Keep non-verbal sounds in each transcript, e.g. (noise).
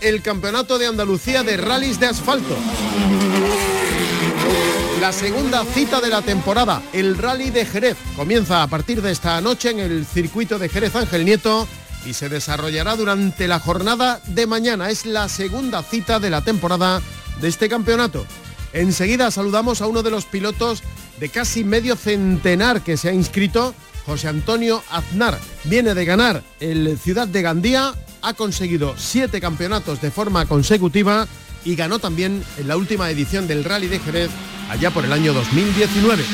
el Campeonato de Andalucía de Rallys de Asfalto. La segunda cita de la temporada, el Rally de Jerez, comienza a partir de esta noche en el circuito de Jerez Ángel Nieto y se desarrollará durante la jornada de mañana. Es la segunda cita de la temporada de este campeonato. Enseguida saludamos a uno de los pilotos de casi medio centenar que se ha inscrito José Antonio Aznar viene de ganar el Ciudad de Gandía, ha conseguido siete campeonatos de forma consecutiva y ganó también en la última edición del Rally de Jerez allá por el año 2019.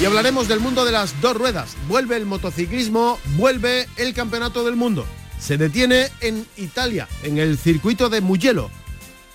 Y hablaremos del mundo de las dos ruedas. Vuelve el motociclismo, vuelve el Campeonato del Mundo. Se detiene en Italia, en el circuito de Mugello.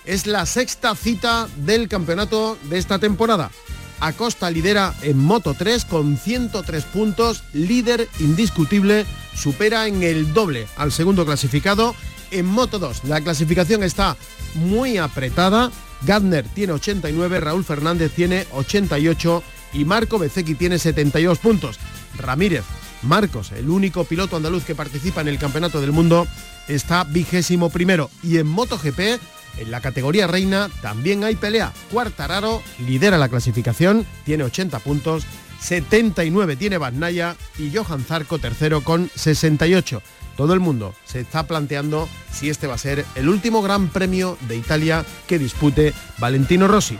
Es la sexta cita del campeonato de esta temporada. Acosta lidera en Moto 3 con 103 puntos, líder indiscutible, supera en el doble al segundo clasificado. En Moto 2 la clasificación está muy apretada. Gardner tiene 89, Raúl Fernández tiene 88 y Marco Bezzecchi tiene 72 puntos. Ramírez, Marcos, el único piloto andaluz que participa en el Campeonato del Mundo, está vigésimo primero. Y en MotoGP en la categoría reina también hay pelea. Cuartararo lidera la clasificación, tiene 80 puntos, 79 tiene Naya y Johan Zarco tercero con 68. Todo el mundo se está planteando si este va a ser el último gran premio de Italia que dispute Valentino Rossi.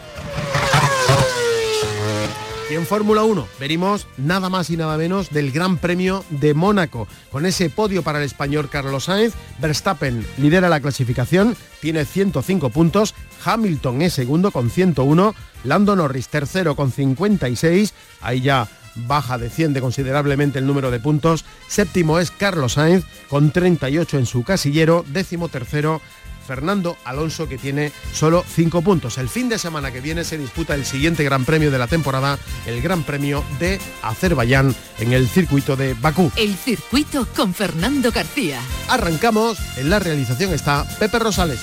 Y en Fórmula 1 veremos nada más y nada menos del Gran Premio de Mónaco. Con ese podio para el español Carlos Sainz, Verstappen lidera la clasificación, tiene 105 puntos, Hamilton es segundo con 101, Lando Norris tercero con 56, ahí ya baja, desciende considerablemente el número de puntos, séptimo es Carlos Sainz con 38 en su casillero, décimo tercero Fernando Alonso que tiene solo 5 puntos. El fin de semana que viene se disputa el siguiente Gran Premio de la temporada, el Gran Premio de Azerbaiyán en el circuito de Bakú. El circuito con Fernando García. Arrancamos, en la realización está Pepe Rosales.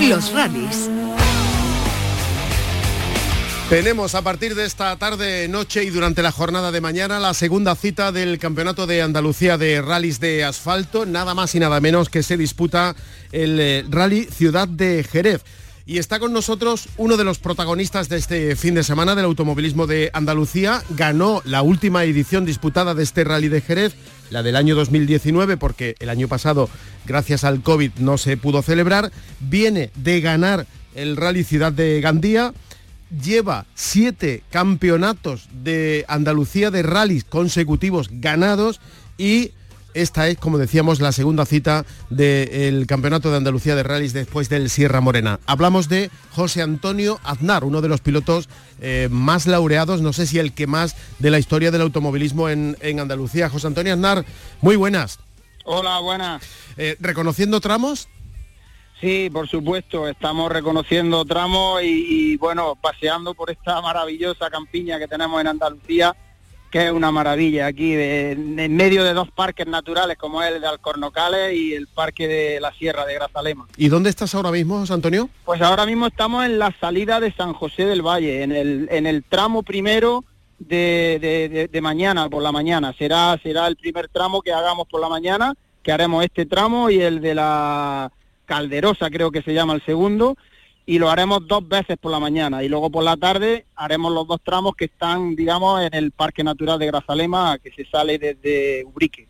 Los rallies tenemos a partir de esta tarde, noche y durante la jornada de mañana la segunda cita del Campeonato de Andalucía de Rallys de Asfalto, nada más y nada menos que se disputa el eh, Rally Ciudad de Jerez. Y está con nosotros uno de los protagonistas de este fin de semana del automovilismo de Andalucía. Ganó la última edición disputada de este Rally de Jerez, la del año 2019, porque el año pasado, gracias al COVID, no se pudo celebrar. Viene de ganar el Rally Ciudad de Gandía lleva siete campeonatos de Andalucía de rallies consecutivos ganados y esta es, como decíamos, la segunda cita del Campeonato de Andalucía de Rallys después del Sierra Morena. Hablamos de José Antonio Aznar, uno de los pilotos eh, más laureados, no sé si el que más de la historia del automovilismo en, Andalucía. José Antonio Aznar, muy buenas. Hola, buenas. Eh, ¿Reconociendo tramos? Sí, por supuesto, estamos reconociendo tramos y, bueno, paseando por esta maravillosa campiña que tenemos en Andalucía, que es una maravilla aquí, en medio de dos parques naturales como es el de Alcornocales y el parque de la Sierra de Grazalema. ¿Y dónde estás ahora mismo, José Antonio? Pues ahora mismo estamos en la salida de San José del Valle, en el, en el tramo primero de, de mañana, por la mañana. Será, será el primer tramo que hagamos por la mañana, que haremos este tramo y el de la Calderosa creo que se llama el segundo, y lo haremos dos veces por la mañana y luego por la tarde haremos los dos tramos que están, digamos, en el Parque Natural de Grazalema, que se sale desde Ubrique.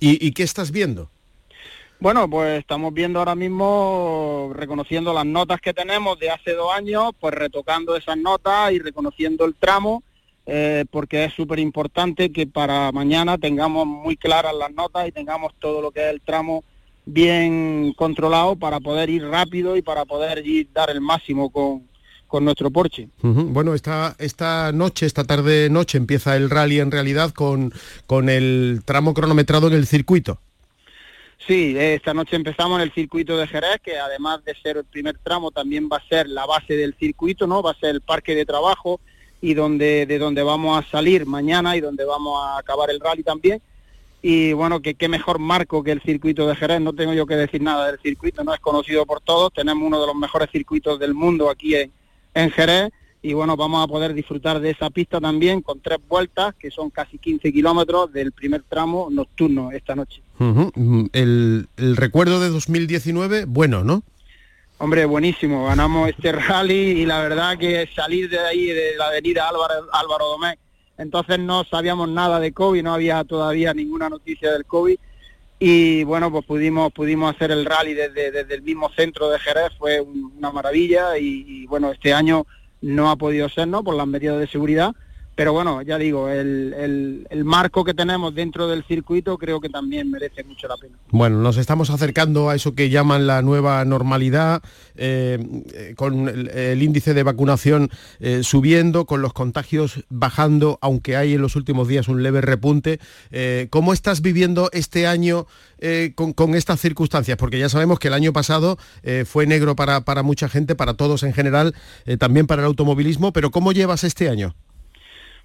¿Y, qué estás viendo? Bueno, pues estamos viendo ahora mismo, reconociendo las notas que tenemos de hace dos años, pues retocando esas notas y reconociendo el tramo, eh, porque es súper importante que para mañana tengamos muy claras las notas y tengamos todo lo que es el tramo bien controlado para poder ir rápido y para poder ir dar el máximo con, con nuestro Porsche. Bueno, esta, esta noche, esta tarde noche empieza el rally en realidad con, con el tramo cronometrado en el circuito. Sí, esta noche empezamos en el circuito de Jerez, que además de ser el primer tramo, también va a ser la base del circuito, ¿no? Va a ser el parque de trabajo y donde, de donde vamos a salir mañana y donde vamos a acabar el rally también. Y bueno, que qué mejor marco que el circuito de Jerez, no tengo yo que decir nada del circuito, no es conocido por todos, tenemos uno de los mejores circuitos del mundo aquí en, en Jerez y bueno, vamos a poder disfrutar de esa pista también con tres vueltas, que son casi 15 kilómetros del primer tramo nocturno esta noche. el, recuerdo de 2019, bueno, ¿no? Hombre, buenísimo, ganamos este (laughs) rally y la verdad que salir de ahí, de la avenida Álvaro, Álvaro Domé, entonces no sabíamos nada de COVID, no había todavía ninguna noticia del COVID. Y bueno, pues pudimos, pudimos hacer el rally desde, el mismo centro de Jerez, fue una maravilla. Y bueno, este año no ha podido ser, ¿no? Por las medidas de seguridad, pero bueno, ya digo, el, marco que tenemos dentro del circuito creo que también merece mucho la pena. Bueno, nos estamos acercando a eso que llaman la nueva normalidad, eh, con el, índice de vacunación eh, subiendo, con los contagios bajando, aunque hay en los últimos días un leve repunte. Eh, ¿Cómo estás viviendo este año con, estas circunstancias? Porque ya sabemos que el año pasado fue negro para, para, mucha gente, para todos en general, también para el automovilismo, pero ¿cómo llevas este año?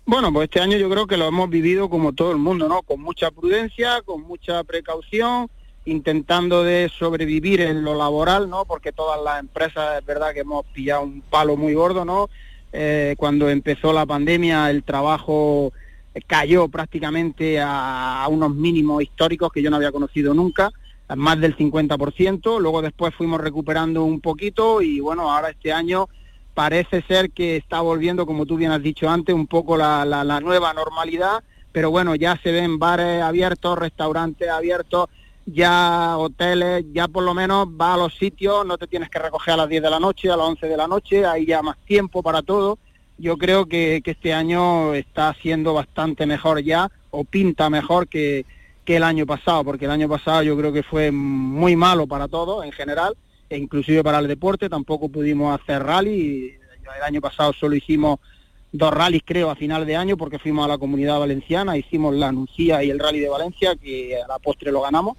Bueno, pues este año yo creo que lo hemos vivido como todo el mundo, ¿no? Con mucha prudencia, con mucha precaución, intentando de sobrevivir en lo laboral, ¿no? Porque todas las empresas es verdad que hemos pillado un palo muy gordo, ¿no? Eh, cuando empezó la pandemia el trabajo cayó prácticamente a, a, unos mínimos históricos que yo no había conocido nunca, más del 50%, luego después fuimos recuperando un poquito y bueno, ahora este año parece ser que está volviendo, como tú bien has dicho antes, un poco la, nueva normalidad, pero bueno, ya se ven bares abiertos, restaurantes abiertos, ya hoteles, ya por lo menos va a los sitios, no te tienes que recoger a las 10 de la noche, a las 11 de la noche, hay ya más tiempo para todo. Yo creo que, que este año está siendo bastante mejor ya, o pinta mejor que, que el año pasado, porque el año pasado yo creo que fue muy malo para todos en general e inclusive para el deporte tampoco pudimos hacer rally. El año pasado solo hicimos dos rallies creo a final de año porque fuimos a la comunidad valenciana, hicimos la Anuncia y el rally de Valencia que a la postre lo ganamos.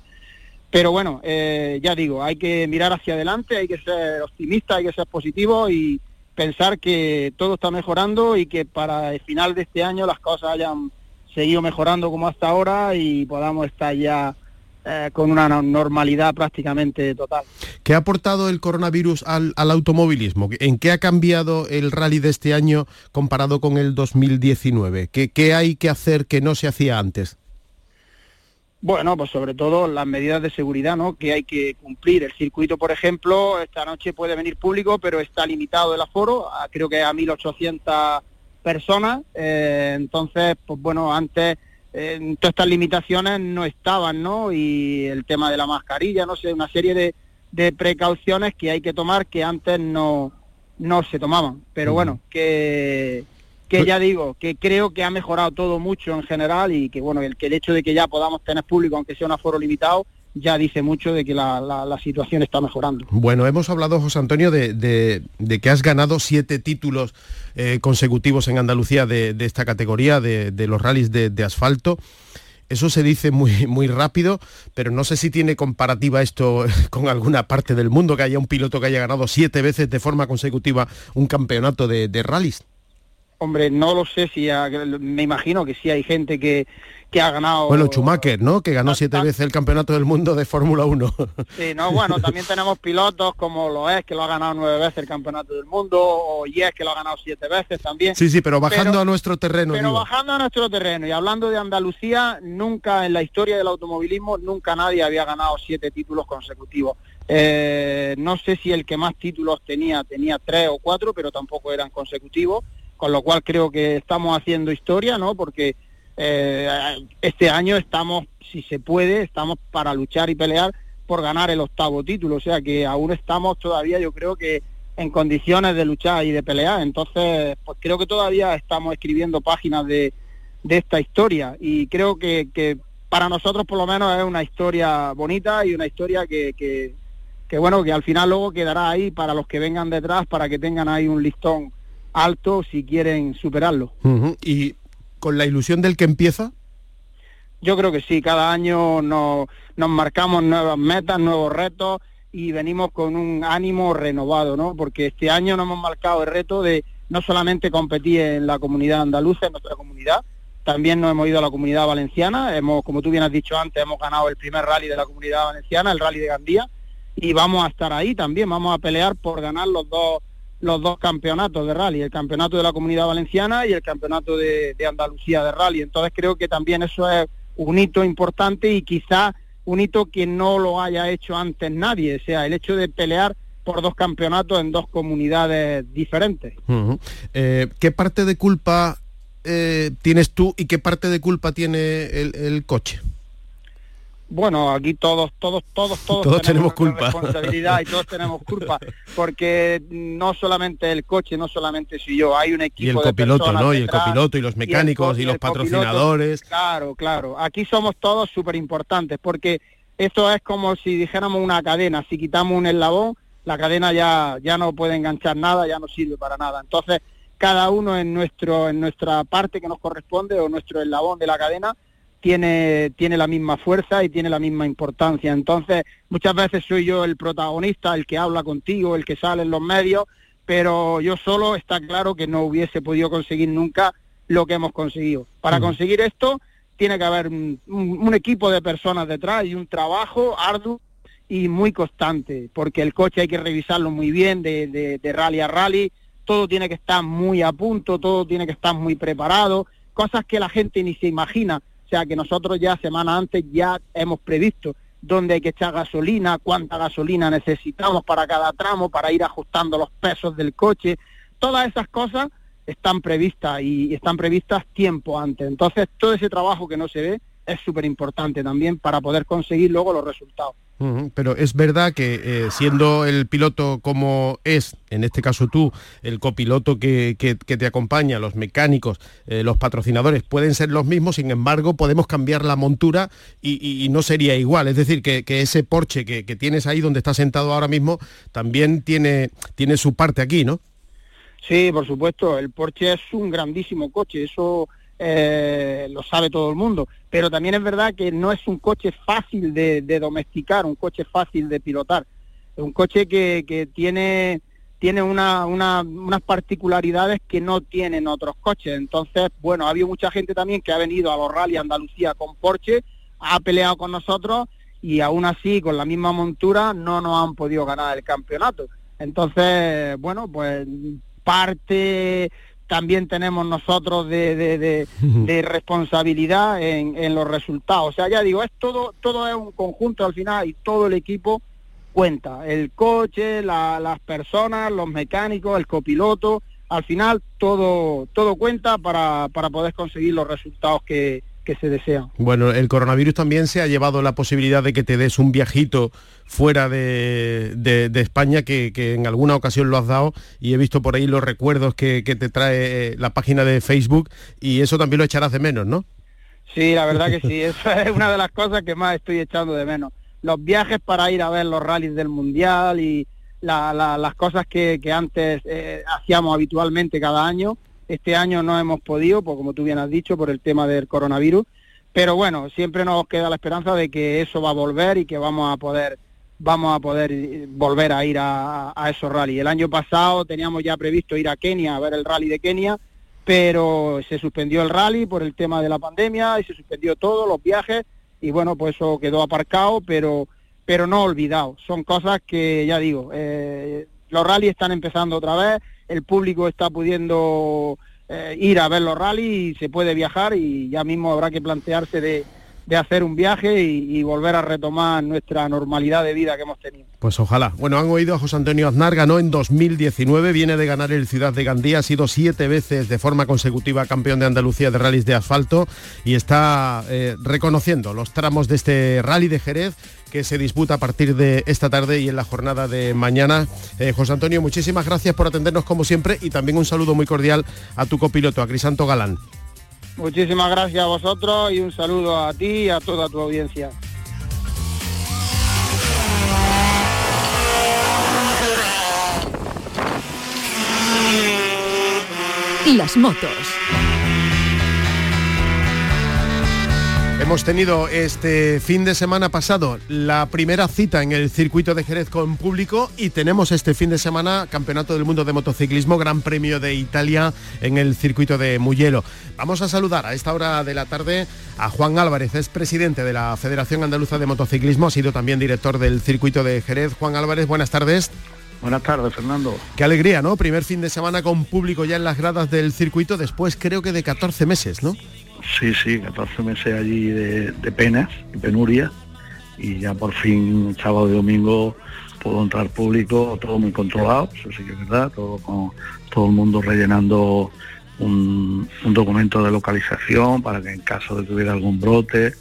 Pero bueno, eh, ya digo, hay que mirar hacia adelante, hay que ser optimista, hay que ser positivo y pensar que todo está mejorando y que para el final de este año las cosas hayan seguido mejorando como hasta ahora y podamos estar ya eh, con una normalidad prácticamente total. ¿Qué ha aportado el coronavirus al, automovilismo? ¿En qué ha cambiado el rally de este año comparado con el 2019? ¿Qué, qué hay que hacer que no se hacía antes? Bueno, pues sobre todo las medidas de seguridad ¿no? que hay que cumplir. El circuito, por ejemplo, esta noche puede venir público, pero está limitado el aforo, creo que a 1.800 personas. Eh, entonces, pues bueno, antes todas estas limitaciones no estaban, ¿no? Y el tema de la mascarilla, no sé, una serie de, de precauciones que hay que tomar que antes no, no se tomaban. Pero bueno, que, que pues ya digo, que creo que ha mejorado todo mucho en general y que bueno, el, que el hecho de que ya podamos tener público, aunque sea un aforo limitado, ya dice mucho de que la, situación está mejorando. Bueno, hemos hablado, José Antonio, de, que has ganado siete títulos eh, consecutivos en Andalucía de, esta categoría, de, los rallies de, asfalto. Eso se dice muy, muy rápido, pero no sé si tiene comparativa esto (laughs) con alguna parte del mundo, que haya un piloto que haya ganado siete veces de forma consecutiva un campeonato de, de rallies. Hombre, no lo sé si me imagino que sí hay gente que, que ha ganado. Bueno, Schumacher, ¿no? Que ganó siete veces el campeonato del mundo de Fórmula 1. Sí, no, bueno, también tenemos pilotos como lo es, que lo ha ganado nueve veces el campeonato del mundo, o Yes, que lo ha ganado siete veces también. Sí, sí, pero bajando a nuestro terreno. Pero bajando a nuestro terreno, y hablando de Andalucía, nunca en la historia del automovilismo, nunca nadie había ganado siete títulos consecutivos. Eh, no sé si el que más títulos tenía, tenía tres o cuatro, pero tampoco eran consecutivos, con lo cual creo que estamos haciendo historia, ¿no? Porque eh, este año estamos, si se puede, estamos para luchar y pelear por ganar el octavo título, o sea que aún estamos todavía, yo creo que en condiciones de luchar y de pelear, entonces pues creo que todavía estamos escribiendo páginas de, esta historia. Y creo que, que, para nosotros por lo menos es una historia bonita y una historia que, que bueno, que al final luego quedará ahí para los que vengan detrás, para que tengan ahí un listón alto si quieren superarlo. Y con la ilusión del que empieza, yo creo que sí, cada año nos, marcamos nuevas metas, nuevos retos y venimos con un ánimo renovado, ¿no? Porque este año nos hemos marcado el reto de no solamente competir en la comunidad andaluza, en nuestra comunidad, también nos hemos ido a la comunidad valenciana, hemos, como tú bien has dicho antes, hemos ganado el primer rally de la comunidad valenciana, el rally de Gandía, y vamos a estar ahí también, vamos a pelear por ganar los dos los dos campeonatos de rally, el campeonato de la comunidad valenciana y el campeonato de, Andalucía de rally. Entonces creo que también eso es un hito importante y quizá un hito que no lo haya hecho antes nadie, o sea, el hecho de pelear por dos campeonatos en dos comunidades diferentes. Eh, ¿Qué parte de culpa eh, tienes tú y qué parte de culpa tiene el coche? Bueno, aquí todos, todos, todos, todos, tenemos, culpa. Responsabilidad y todos tenemos culpa, porque no solamente el coche, no solamente soy yo, hay un equipo y el copiloto, ¿no? y el copiloto y los mecánicos y, los patrocinadores. claro, claro. Aquí somos todos súper importantes, porque esto es como si dijéramos una cadena. Si quitamos un eslabón, la cadena ya ya no puede enganchar nada, ya no sirve para nada. Entonces, cada uno en nuestro en nuestra parte que nos corresponde o nuestro eslabón de la cadena tiene, tiene la misma fuerza y tiene la misma importancia. Entonces, muchas veces soy yo el protagonista, el que habla contigo, el que sale en los medios, pero yo solo está claro que no hubiese podido conseguir nunca lo que hemos conseguido. Para conseguir esto, tiene que haber un, equipo de personas detrás y un trabajo arduo y muy constante, porque el coche hay que revisarlo muy bien de, de rally a rally, todo tiene que estar muy a punto, todo tiene que estar muy preparado, cosas que la gente ni se imagina sea que nosotros ya semana antes ya hemos previsto dónde hay que echar gasolina, cuánta gasolina necesitamos para cada tramo, para ir ajustando los pesos del coche. Todas esas cosas están previstas y están previstas tiempo antes. Entonces, todo ese trabajo que no se ve es súper importante también para poder conseguir luego los resultados. Pero es verdad que eh, siendo el piloto como es, en este caso tú, el copiloto que, te acompaña, los mecánicos, eh, los patrocinadores, pueden ser los mismos, sin embargo podemos cambiar la montura y, no sería igual. Es decir, que, ese Porsche que, tienes ahí donde estás sentado ahora mismo también tiene, tiene su parte aquí, ¿no? Sí, por supuesto, el Porsche es un grandísimo coche, eso eh, lo sabe todo el mundo, pero también es verdad que no es un coche fácil de, domesticar, un coche fácil de pilotar, es un coche que, tiene tiene una, unas particularidades que no tienen otros coches. Entonces, bueno, ha habido mucha gente también que ha venido a los rally Andalucía con Porsche, ha peleado con nosotros y aún así, con la misma montura, no nos han podido ganar el campeonato. Entonces, bueno, pues parte también tenemos nosotros de, responsabilidad en, los resultados. O sea, ya digo, es todo, todo es un conjunto al final y todo el equipo cuenta. El coche, las personas, los mecánicos, el copiloto, al final todo, todo cuenta para, para poder conseguir los resultados que, que se desean. Bueno, el coronavirus también se ha llevado la posibilidad de que te des un viajito fuera de, España que, en alguna ocasión lo has dado y he visto por ahí los recuerdos que, te trae la página de Facebook y eso también lo echarás de menos, ¿no? Sí, la verdad que sí, (laughs) esa es una de las cosas que más estoy echando de menos. Los viajes para ir a ver los rallies del Mundial y las cosas que, antes eh, hacíamos habitualmente cada año, este año no hemos podido, pues como tú bien has dicho, por el tema del coronavirus, pero bueno, siempre nos queda la esperanza de que eso va a volver y que vamos a poder vamos a poder eh, volver a ir a, esos rallies. El año pasado teníamos ya previsto ir a Kenia a ver el rally de Kenia, pero se suspendió el rally por el tema de la pandemia y se suspendió todo, los viajes, y bueno, pues eso quedó aparcado, pero, pero no olvidado. Son cosas que, ya digo, eh, los rallies están empezando otra vez, el público está pudiendo eh, ir a ver los rallies y se puede viajar y ya mismo habrá que plantearse de hacer un viaje y, volver a retomar nuestra normalidad de vida que hemos tenido. Pues ojalá. Bueno, han oído a José Antonio Aznar, ganó en 2019, viene de ganar el Ciudad de Gandía, ha sido siete veces de forma consecutiva campeón de Andalucía de rallies de asfalto y está eh, reconociendo los tramos de este rally de Jerez que se disputa a partir de esta tarde y en la jornada de mañana. Eh, José Antonio, muchísimas gracias por atendernos como siempre y también un saludo muy cordial a tu copiloto, a Crisanto Galán. Muchísimas gracias a vosotros y un saludo a ti y a toda tu audiencia. Las motos. Hemos tenido este fin de semana pasado la primera cita en el circuito de Jerez con público y tenemos este fin de semana Campeonato del Mundo de Motociclismo, Gran Premio de Italia en el circuito de Mugello. Vamos a saludar a esta hora de la tarde a Juan Álvarez, es presidente de la Federación Andaluza de Motociclismo, ha sido también director del circuito de Jerez. Juan Álvarez, buenas tardes. Buenas tardes, Fernando. Qué alegría, ¿no? Primer fin de semana con público ya en las gradas del circuito, después creo que de 14 meses, ¿no? Sí, sí, 14 meses allí de, penas y penuria y ya por fin sábado y domingo puedo entrar público, todo muy controlado, eso sí que es verdad, todo con todo el mundo rellenando un, documento de localización para que en caso de que hubiera algún brote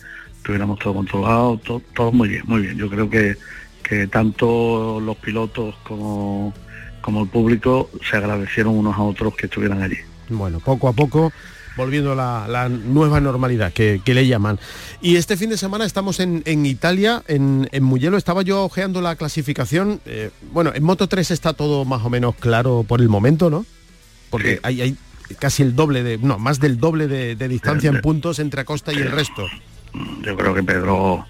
tuviéramos todo controlado, todo, todo muy bien, muy bien. Yo creo que, que tanto los pilotos como, como el público se agradecieron unos a otros que estuvieran allí. Bueno, poco a poco volviendo a la, nueva normalidad que, le llaman. Y este fin de semana estamos en, Italia, en, en Mugello. Estaba yo ojeando la clasificación. Eh, bueno, en Moto 3 está todo más o menos claro por el momento, ¿no? Porque hay, hay, casi el doble de, no, más del doble de, distancia en puntos entre Acosta y el resto. Yo creo que Pedro,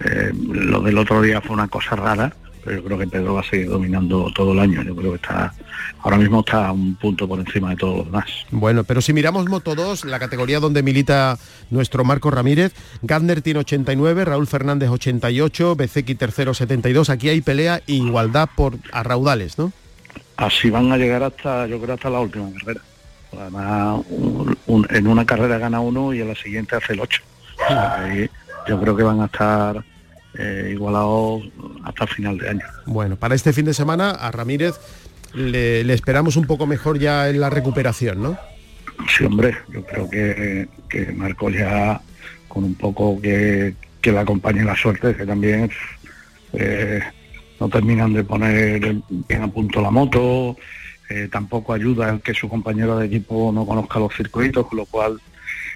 eh, lo del otro día fue una cosa rara pero yo creo que Pedro va a seguir dominando todo el año. Yo creo que está ahora mismo está un punto por encima de todos los demás. Bueno, pero si miramos Moto 2, la categoría donde milita nuestro Marco Ramírez, Gardner tiene 89, Raúl Fernández 88, Bezeki tercero 72. Aquí hay pelea e igualdad por a raudales, ¿no? Así van a llegar hasta, yo creo, hasta la última carrera. Además, en una carrera gana uno y en la siguiente hace el 8. yo creo que van a estar eh, igualado hasta el final de año. Bueno, para este fin de semana a Ramírez le, esperamos un poco mejor ya en la recuperación, ¿no? Sí, hombre, yo creo que, que Marco ya con un poco que, que le acompañe la suerte, que también eh, no terminan de poner bien a punto la moto, eh, tampoco ayuda el que su compañero de equipo no conozca los circuitos, con lo cual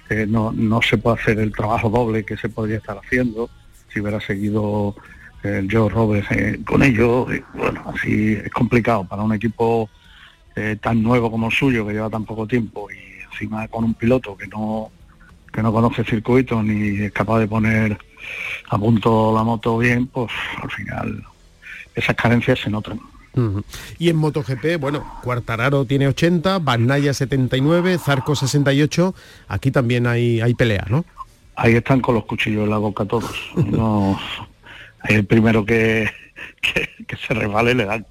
eh, no, no se puede hacer el trabajo doble que se podría estar haciendo si hubiera seguido eh, Joe Roberts eh, con ellos, bueno, así es complicado para un equipo eh, tan nuevo como el suyo, que lleva tan poco tiempo, y encima con un piloto que no, que no conoce circuitos ni es capaz de poner a punto la moto bien, pues al final esas carencias se notan. Y en MotoGP, bueno, Cuartararo tiene 80, Naya 79, Zarco 68, aquí también hay, hay pelea, ¿no? Ahí están con los cuchillos en la boca todos. No, el primero que, que, se resbale le dan.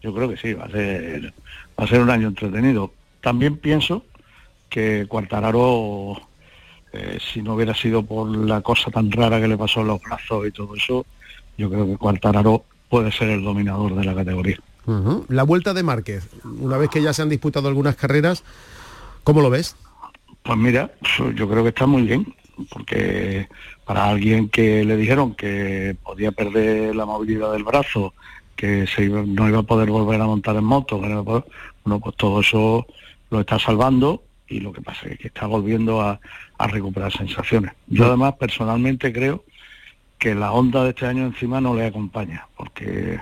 Yo creo que sí, va a ser va a ser un año entretenido. También pienso que Cuartararo, eh, si no hubiera sido por la cosa tan rara que le pasó en los brazos y todo eso, yo creo que Cuartararo puede ser el dominador de la categoría. La vuelta de Márquez, una vez que ya se han disputado algunas carreras, ¿cómo lo ves? Pues mira, yo creo que está muy bien porque para alguien que le dijeron que podía perder la movilidad del brazo, que se no iba a poder volver a montar en moto, bueno, pues todo eso lo está salvando y lo que pasa es que está volviendo a, recuperar sensaciones. Yo además personalmente creo que la onda de este año encima no le acompaña, porque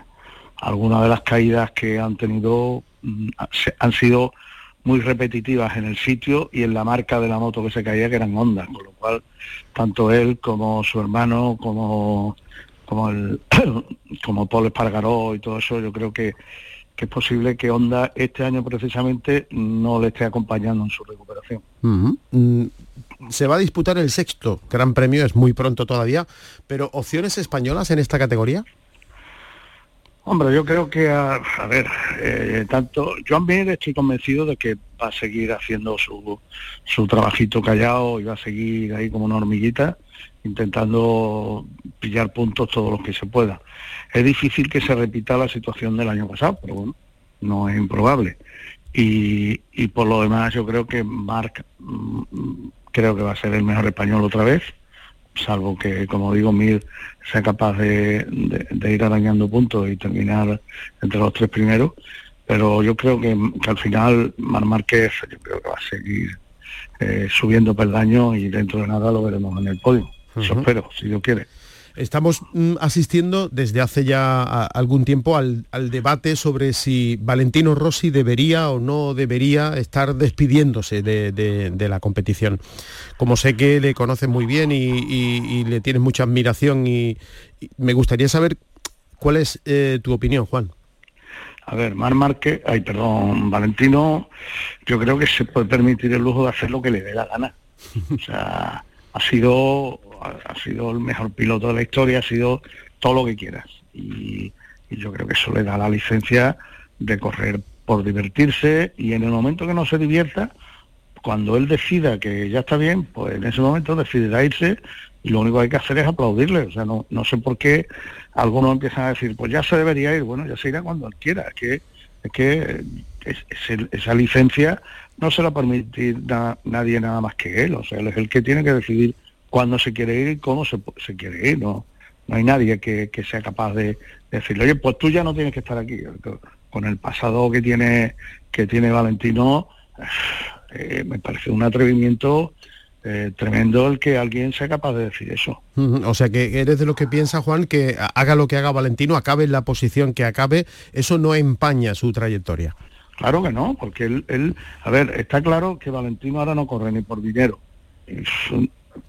algunas de las caídas que han tenido mm, han sido muy repetitivas en el sitio y en la marca de la moto que se caía, que eran ondas, con lo cual tanto él como su hermano, como como el (coughs) como Paul Espargaró y todo eso, yo creo que, es posible que Honda este año precisamente no le esté acompañando en su recuperación. Mm, se va a disputar el sexto Gran Premio, es muy pronto todavía, pero opciones españolas en esta categoría. Hombre, yo creo que, a, ver, eh, tanto Joan Mir estoy convencido de que va a seguir haciendo su, su trabajito callado y va a seguir ahí como una hormiguita, intentando pillar puntos todos los que se pueda. Es difícil que se repita la situación del año pasado, pero bueno, no es improbable. Y, y por lo demás yo creo que Marc mm, creo que va a ser el mejor español otra vez salvo que, como digo, Mir sea capaz de, ir arañando puntos y terminar entre los tres primeros. Pero yo creo que, al final Mar Márquez yo creo que va a seguir eh, subiendo peldaños y dentro de nada lo veremos en el podio. Eso espero, si Dios quiere. Estamos mm, asistiendo desde hace ya algún tiempo al, debate sobre si Valentino Rossi debería o no debería estar despidiéndose de, la competición. Como sé que le conoces muy bien y, le tienes mucha admiración y, me gustaría saber cuál es eh, tu opinión, Juan. A ver, Mar Márquez, ay, perdón, Valentino, yo creo que se puede permitir el lujo de hacer lo que le dé la gana. O sea, ha sido ha sido el mejor piloto de la historia, ha sido todo lo que quieras. Y, yo creo que eso le da la licencia de correr por divertirse y en el momento que no se divierta, cuando él decida que ya está bien, pues en ese momento decidirá irse y lo único que hay que hacer es aplaudirle. O sea, no, no sé por qué algunos empiezan a decir, pues ya se debería ir, bueno, ya se irá cuando él quiera. Es que, es esa licencia no se la permite nadie nada más que él. O sea, él es el que tiene que decidir cuándo se quiere ir y cómo se, quiere ir. No, no hay nadie que, sea capaz de, decirle, oye, pues tú ya no tienes que estar aquí. Con el pasado que tiene, que tiene Valentino, eh, me parece un atrevimiento eh, tremendo el que alguien sea capaz de decir eso. O sea que eres de los que piensa, Juan, que haga lo que haga Valentino, acabe en la posición que acabe, eso no empaña su trayectoria. Claro que no, porque él, él, a ver, está claro que Valentino ahora no corre ni por dinero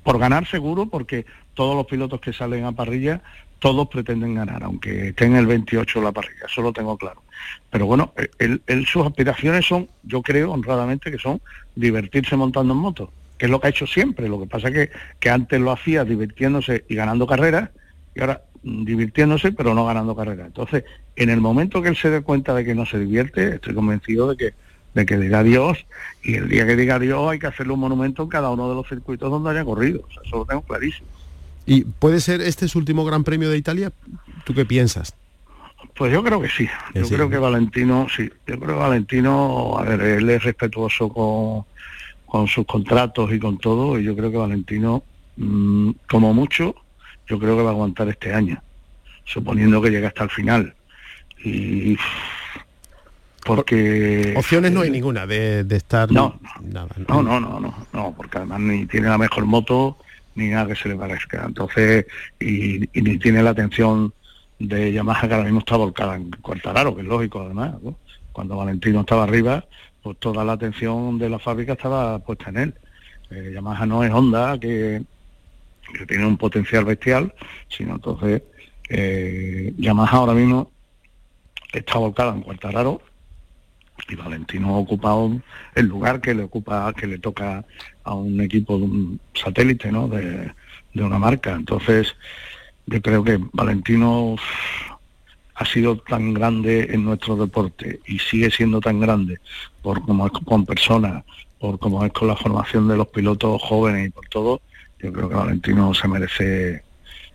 por ganar seguro, porque todos los pilotos que salen a parrilla, todos pretenden ganar, aunque estén el 28 la parrilla, eso lo tengo claro. Pero bueno, él, sus aspiraciones son, yo creo honradamente, que son divertirse montando en moto, que es lo que ha hecho siempre. Lo que pasa que, que antes lo hacía divirtiéndose y ganando carreras, y ahora mm, divirtiéndose pero no ganando carreras. Entonces, en el momento que él se dé cuenta de que no se divierte, estoy convencido de que de que diga Dios y el día que diga Dios hay que hacerle un monumento en cada uno de los circuitos donde haya corrido. eso lo tengo clarísimo. ¿Y puede ser este su último Gran Premio de Italia? ¿Tú qué piensas? Pues yo creo que sí. Yo creo que Valentino, sí. Yo creo que Valentino, a ver, él es respetuoso con, con sus contratos y con todo, y yo creo que Valentino, mm, como mucho, yo creo que va a aguantar este año, suponiendo que llegue hasta el final. Y porque opciones no hay ninguna de, estar no no, no. no no no porque además ni tiene la mejor moto ni nada que se le parezca. Entonces y, ni tiene la atención de Yamaha que ahora mismo está volcada en Cuartararo que es lógico además cuando Valentino estaba arriba pues toda la atención de la fábrica estaba puesta en él eh, Yamaha no es Honda que, tiene un potencial bestial sino entonces eh, Yamaha ahora mismo está volcada en Cuartararo y Valentino ha ocupado el lugar que le ocupa, que le toca a un equipo de un satélite, ¿no? De, una marca. Entonces, yo creo que Valentino ha sido tan grande en nuestro deporte y sigue siendo tan grande por como es con personas, por como es con la formación de los pilotos jóvenes y por todo, yo creo que Valentino se merece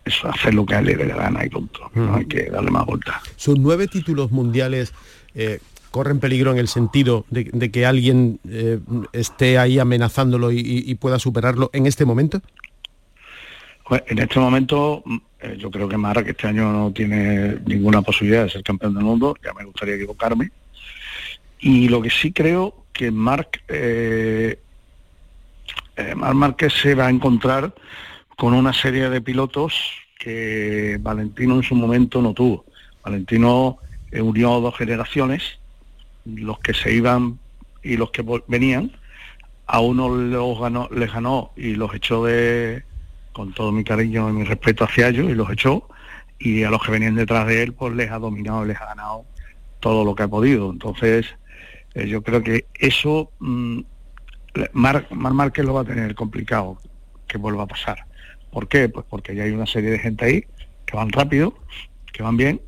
eso, hacer lo que a él le dé la gana y punto. No hay que darle más vueltas. Sus nueve títulos mundiales eh, corren peligro en el sentido de, que alguien eh, esté ahí amenazándolo y, pueda superarlo en este momento? Pues en este momento mm, eh, yo creo que Marc este año no tiene ninguna posibilidad de ser campeón del mundo, ya me gustaría equivocarme. Y lo que sí creo que Marc, eh, eh se va a encontrar con una serie de pilotos que Valentino en su momento no tuvo. Valentino unió dos generaciones los que se iban y los que venían, a uno los ganó, les ganó y los echó de, con todo mi cariño y mi respeto hacia ellos, y los echó, y a los que venían detrás de él, pues les ha dominado, les ha ganado todo lo que ha podido. Entonces, eh, yo creo que eso, mmm, Mar, Márquez lo va a tener complicado que vuelva a pasar. ¿Por qué? Pues porque ya hay una serie de gente ahí que van rápido, que van bien,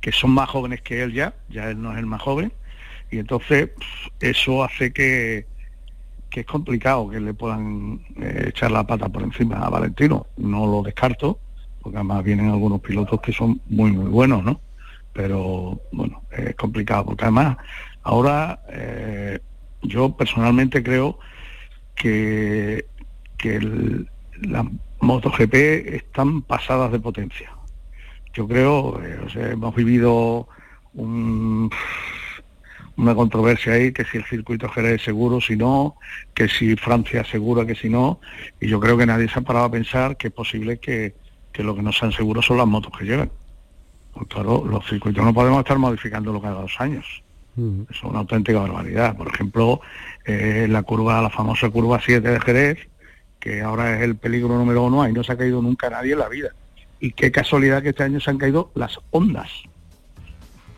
que son más jóvenes que él ya, ya él no es el más joven, y entonces eso hace que, que es complicado que le puedan eh, echar la pata por encima a Valentino. No lo descarto, porque además vienen algunos pilotos que son muy, muy buenos, ¿no? Pero bueno, es complicado, porque además ahora eh, yo personalmente creo que, que las MotoGP están pasadas de potencia. Yo creo, eh, o sea, hemos vivido un una controversia ahí, que si el circuito Jerez es seguro, si no, que si Francia es segura, que si no, y yo creo que nadie se ha parado a pensar que es posible que, que lo que no sean seguros son las motos que llevan. Pues claro, los circuitos no podemos estar modificándolo cada dos años. Es una auténtica barbaridad. Por ejemplo, eh, la curva, la famosa curva 7 de Jerez, que ahora es el peligro número uno, ahí no se ha caído nunca nadie en la vida. Y qué casualidad que este año se han caído las ondas.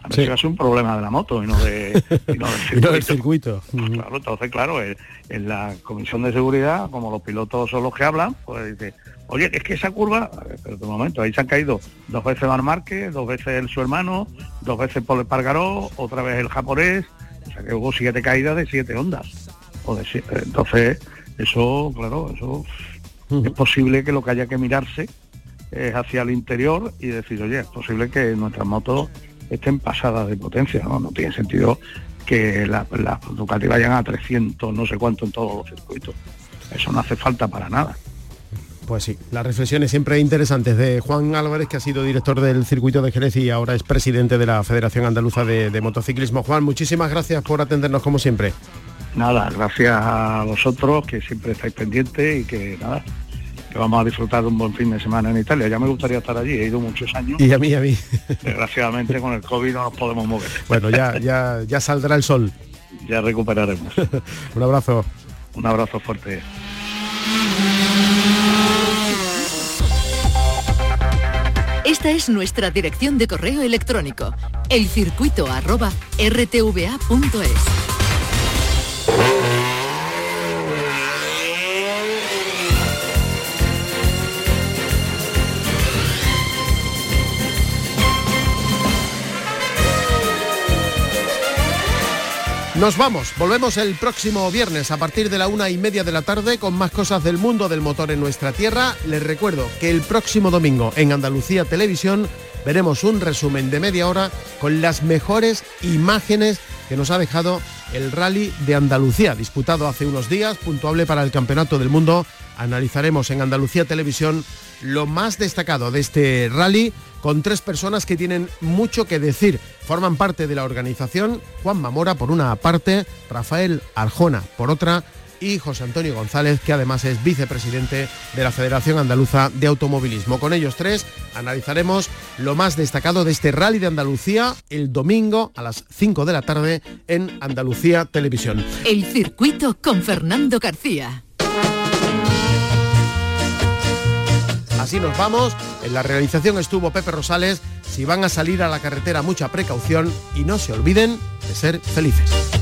A ver si es un problema de la moto y no, de, (laughs) del circuito. Claro, entonces, claro, en, la Comisión de Seguridad, como los pilotos son los que hablan, pues dice, oye, es que esa curva, pero de momento, ahí se han caído dos veces Mar Márquez, dos veces el, su hermano, dos veces Paul Espargaró, otra vez el japonés, o sea que hubo siete caídas de siete ondas. O de entonces, eso, claro, eso es posible que lo que haya que mirarse es hacia el interior y decir, oye, es posible que nuestras motos estén pasadas de potencia, ¿no? No tiene sentido que las la Ducati vayan a 300, no sé cuánto en todos los circuitos. Eso no hace falta para nada. Pues sí, las reflexiones siempre interesantes de Juan Álvarez, que ha sido director del circuito de Jerez y ahora es presidente de la Federación Andaluza de, de Motociclismo. Juan, muchísimas gracias por atendernos como siempre. Nada, gracias a vosotros que siempre estáis pendientes y que nada, que vamos a disfrutar de un buen fin de semana en Italia. Ya me gustaría estar allí, he ido muchos años. Y a mí, a mí. Desgraciadamente con el COVID no nos podemos mover. Bueno, ya, ya, ya saldrá el sol. Ya recuperaremos. (laughs) un abrazo. Un abrazo fuerte. Esta es nuestra dirección de correo electrónico, elcircuito@rtva.es. Nos vamos, volvemos el próximo viernes a partir de la una y media de la tarde con más cosas del mundo del motor en nuestra tierra. Les recuerdo que el próximo domingo en Andalucía Televisión veremos un resumen de media hora con las mejores imágenes que nos ha dejado el Rally de Andalucía, disputado hace unos días, puntuable para el Campeonato del Mundo. Analizaremos en Andalucía Televisión lo más destacado de este rally con tres personas que tienen mucho que decir. Forman parte de la organización Juan Mamora por una parte, Rafael Arjona por otra y José Antonio González, que además es vicepresidente de la Federación Andaluza de Automovilismo. Con ellos tres analizaremos lo más destacado de este rally de Andalucía el domingo a las 5 de la tarde en Andalucía Televisión. El circuito con Fernando García. Así nos vamos. En la realización estuvo Pepe Rosales. Si van a salir a la carretera, mucha precaución y no se olviden de ser felices.